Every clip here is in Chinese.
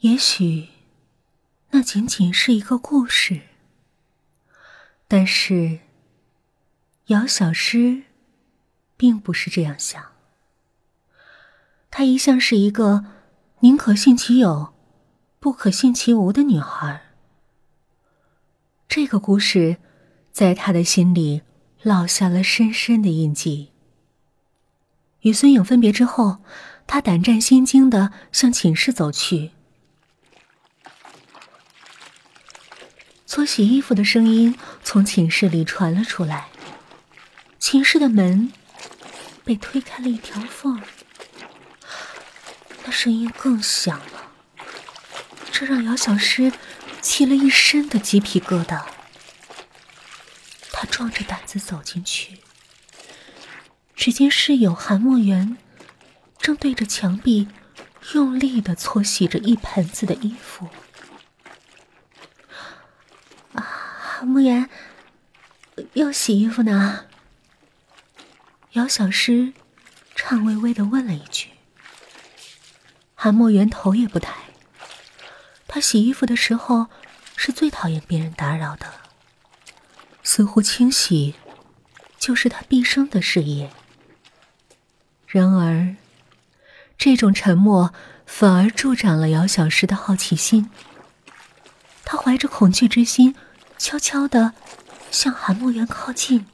也许，那仅仅是一个故事。但是，姚小诗并不是这样想。她一向是一个宁可信其有，不可信其无的女孩。这个故事，在她的心里烙下了深深的印记。与孙颖分别之后，她胆战心惊的向寝室走去。搓洗衣服的声音从寝室里传了出来，寝室的门被推开了一条缝，那声音更响了，这让姚小诗起了一身的鸡皮疙瘩。他壮着胆子走进去，只见室友韩墨园正对着墙壁用力的搓洗着一盆子的衣服。木言又洗衣服呢？姚小诗颤巍巍的问了一句。韩墨元头也不抬。他洗衣服的时候是最讨厌别人打扰的，似乎清洗就是他毕生的事业。然而，这种沉默反而助长了姚小诗的好奇心。他怀着恐惧之心。悄悄的向韩墨园靠近，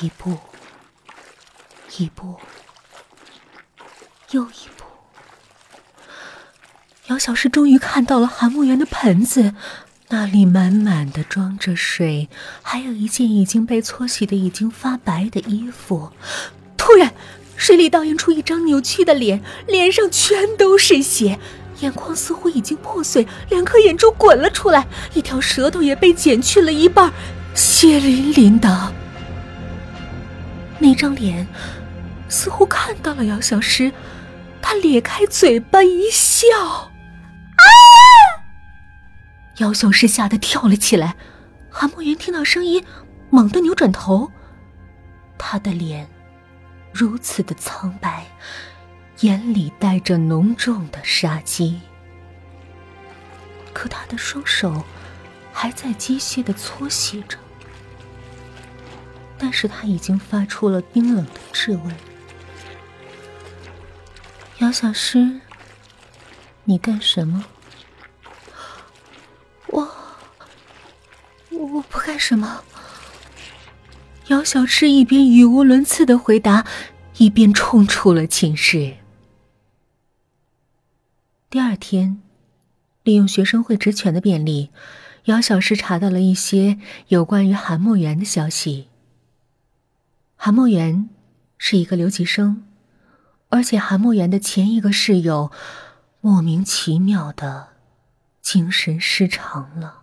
一步，一步，又一步。姚小诗终于看到了韩墨园的盆子，那里满满的装着水，还有一件已经被搓洗的已经发白的衣服。突然，水里倒映出一张扭曲的脸，脸上全都是血。眼眶似乎已经破碎，两颗眼珠滚了出来，一条舌头也被剪去了一半，血淋淋的。那张脸似乎看到了姚小诗，他咧开嘴巴一笑，啊！姚小诗吓得跳了起来。韩墨云听到声音，猛地扭转头，他的脸如此的苍白。眼里带着浓重的杀机，可他的双手还在机械的搓洗着，但是他已经发出了冰冷的质问：“姚小诗，你干什么？”“我……我不干什么。”姚小诗一边语无伦次的回答，一边冲出了寝室。第二天，利用学生会职权的便利，姚小诗查到了一些有关于韩墨元的消息。韩墨元是一个留级生，而且韩墨元的前一个室友莫名其妙的精神失常了。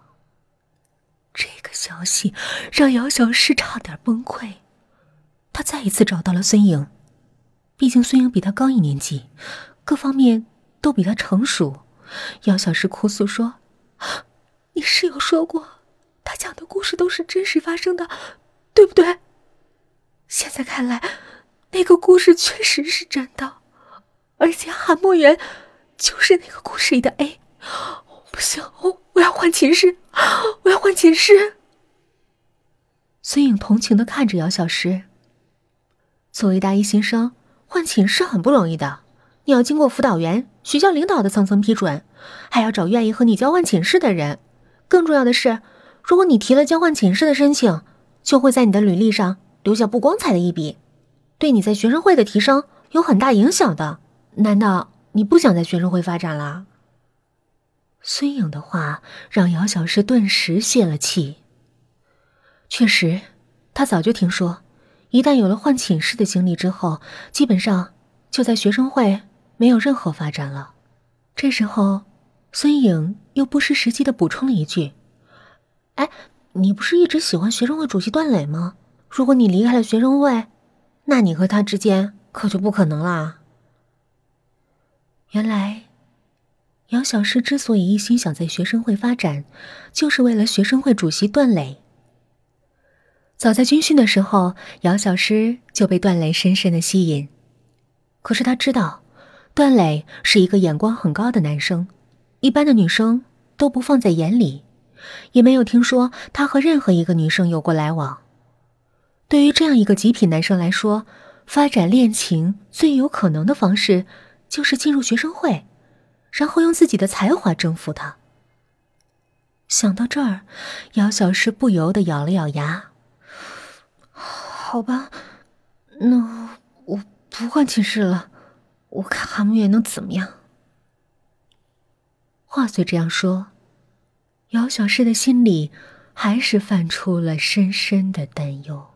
这个消息让姚小诗差点崩溃。他再一次找到了孙颖，毕竟孙颖比他高一年级，各方面。都比他成熟，姚小诗哭诉说：“你室友说过，他讲的故事都是真实发生的，对不对？现在看来，那个故事确实是真的，而且韩墨园就是那个故事里的 A。不行，我我要换寝室，我要换寝室。”孙颖同情的看着姚小诗，作为大一新生，换寝室很不容易的。你要经过辅导员、学校领导的层层批准，还要找愿意和你交换寝室的人。更重要的是，如果你提了交换寝室的申请，就会在你的履历上留下不光彩的一笔，对你在学生会的提升有很大影响的。难道你不想在学生会发展了？孙颖的话让姚小诗顿时泄了气。确实，他早就听说，一旦有了换寝室的经历之后，基本上就在学生会。没有任何发展了。这时候，孙颖又不失时机的补充了一句：“哎，你不是一直喜欢学生会主席段磊吗？如果你离开了学生会，那你和他之间可就不可能啦。”原来，姚小诗之所以一心想在学生会发展，就是为了学生会主席段磊。早在军训的时候，姚小诗就被段磊深深的吸引。可是他知道。段磊是一个眼光很高的男生，一般的女生都不放在眼里，也没有听说他和任何一个女生有过来往。对于这样一个极品男生来说，发展恋情最有可能的方式就是进入学生会，然后用自己的才华征服他。想到这儿，姚小诗不由得咬了咬牙。好吧，那我不换寝室了。我看韩木月能怎么样？话虽这样说，姚小诗的心里还是泛出了深深的担忧。